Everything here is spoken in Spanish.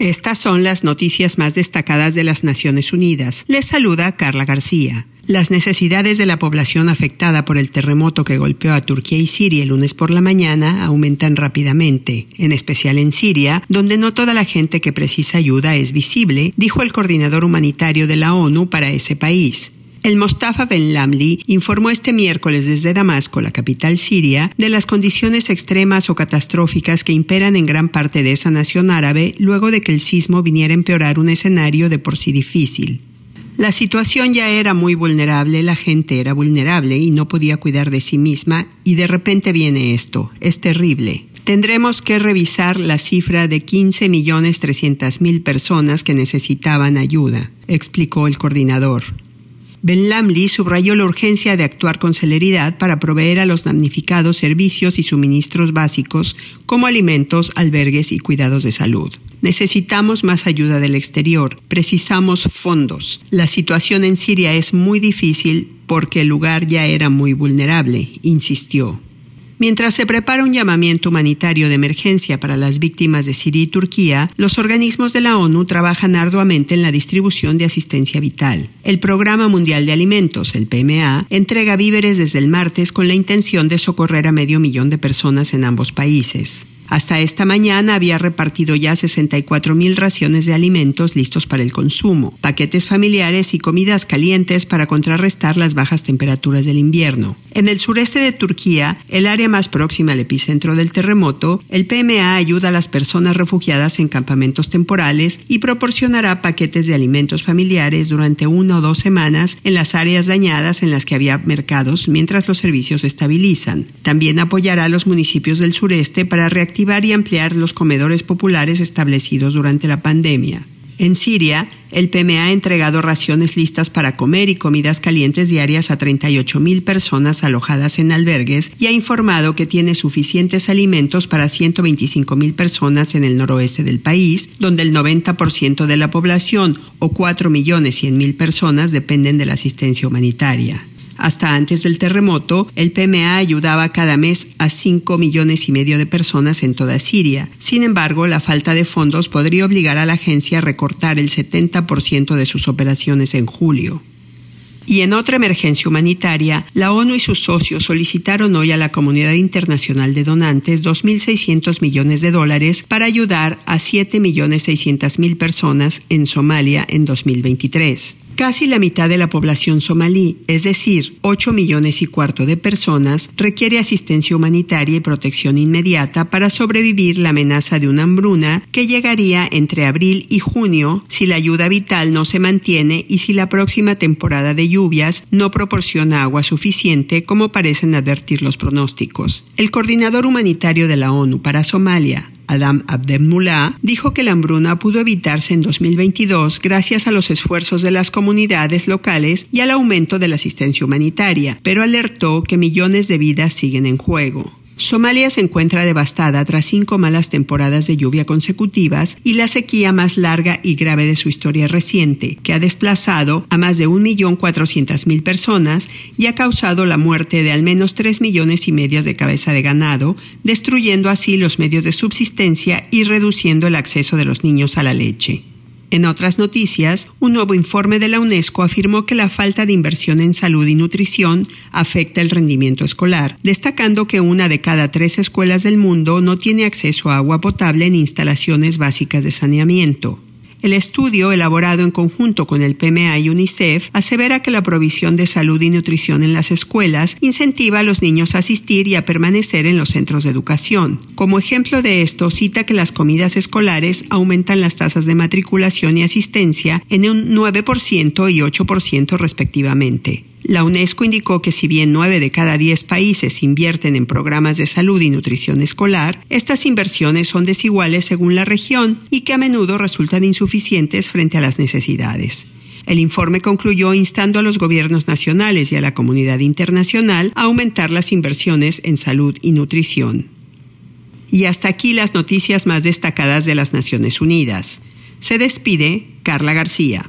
Estas son las noticias más destacadas de las Naciones Unidas. Les saluda Carla García. Las necesidades de la población afectada por el terremoto que golpeó a Turquía y Siria el lunes por la mañana aumentan rápidamente, en especial en Siria, donde no toda la gente que precisa ayuda es visible, dijo el coordinador humanitario de la ONU para ese país. El Mostafa Ben Lamli informó este miércoles desde Damasco, la capital siria, de las condiciones extremas o catastróficas que imperan en gran parte de esa nación árabe luego de que el sismo viniera a empeorar un escenario de por sí difícil. La situación ya era muy vulnerable, la gente era vulnerable y no podía cuidar de sí misma y de repente viene esto, es terrible. Tendremos que revisar la cifra de 15.300.000 personas que necesitaban ayuda, explicó el coordinador. Ben Lamli subrayó la urgencia de actuar con celeridad para proveer a los damnificados servicios y suministros básicos como alimentos, albergues y cuidados de salud. Necesitamos más ayuda del exterior, precisamos fondos. La situación en Siria es muy difícil porque el lugar ya era muy vulnerable, insistió. Mientras se prepara un llamamiento humanitario de emergencia para las víctimas de Siria y Turquía, los organismos de la ONU trabajan arduamente en la distribución de asistencia vital. El Programa Mundial de Alimentos, el PMA, entrega víveres desde el martes con la intención de socorrer a medio millón de personas en ambos países. Hasta esta mañana había repartido ya 64 mil raciones de alimentos listos para el consumo, paquetes familiares y comidas calientes para contrarrestar las bajas temperaturas del invierno. En el sureste de Turquía, el área más próxima al epicentro del terremoto, el PMA ayuda a las personas refugiadas en campamentos temporales y proporcionará paquetes de alimentos familiares durante una o dos semanas en las áreas dañadas en las que había mercados mientras los servicios se estabilizan. También apoyará a los municipios del sureste para reactivar y ampliar los comedores populares establecidos durante la pandemia. En Siria, el PMA ha entregado raciones listas para comer y comidas calientes diarias a 38.000 personas alojadas en albergues y ha informado que tiene suficientes alimentos para 125.000 personas en el noroeste del país, donde el 90% de la población, o 4.100.000 personas, dependen de la asistencia humanitaria. Hasta antes del terremoto, el PMA ayudaba cada mes a 5 millones y medio de personas en toda Siria. Sin embargo, la falta de fondos podría obligar a la agencia a recortar el 70% de sus operaciones en julio. Y en otra emergencia humanitaria, la ONU y sus socios solicitaron hoy a la comunidad internacional de donantes 2.600 millones de dólares para ayudar a 7.600.000 personas en Somalia en 2023. Casi la mitad de la población somalí, es decir, 8 millones y cuarto de personas, requiere asistencia humanitaria y protección inmediata para sobrevivir la amenaza de una hambruna que llegaría entre abril y junio si la ayuda vital no se mantiene y si la próxima temporada de lluvias no proporciona agua suficiente como parecen advertir los pronósticos. El coordinador humanitario de la ONU para Somalia, Adam Abdelmullah, dijo que la hambruna pudo evitarse en 2022 gracias a los esfuerzos de las comunidades locales y al aumento de la asistencia humanitaria, pero alertó que millones de vidas siguen en juego. Somalia se encuentra devastada tras cinco malas temporadas de lluvia consecutivas y la sequía más larga y grave de su historia reciente, que ha desplazado a más de 1.400.000 personas y ha causado la muerte de al menos 3 millones y medio de cabeza de ganado, destruyendo así los medios de subsistencia y reduciendo el acceso de los niños a la leche. En otras noticias, un nuevo informe de la UNESCO afirmó que la falta de inversión en salud y nutrición afecta el rendimiento escolar, destacando que una de cada tres escuelas del mundo no tiene acceso a agua potable en instalaciones básicas de saneamiento. El estudio, elaborado en conjunto con el PMA y UNICEF, asevera que la provisión de salud y nutrición en las escuelas incentiva a los niños a asistir y a permanecer en los centros de educación. Como ejemplo de esto, cita que las comidas escolares aumentan las tasas de matriculación y asistencia en un 9% y 8% respectivamente. La UNESCO indicó que si bien 9 de cada 10 países invierten en programas de salud y nutrición escolar, estas inversiones son desiguales según la región y que a menudo resultan insuficientes frente a las necesidades. El informe concluyó instando a los gobiernos nacionales y a la comunidad internacional a aumentar las inversiones en salud y nutrición. Y hasta aquí las noticias más destacadas de las Naciones Unidas. Se despide Carla García.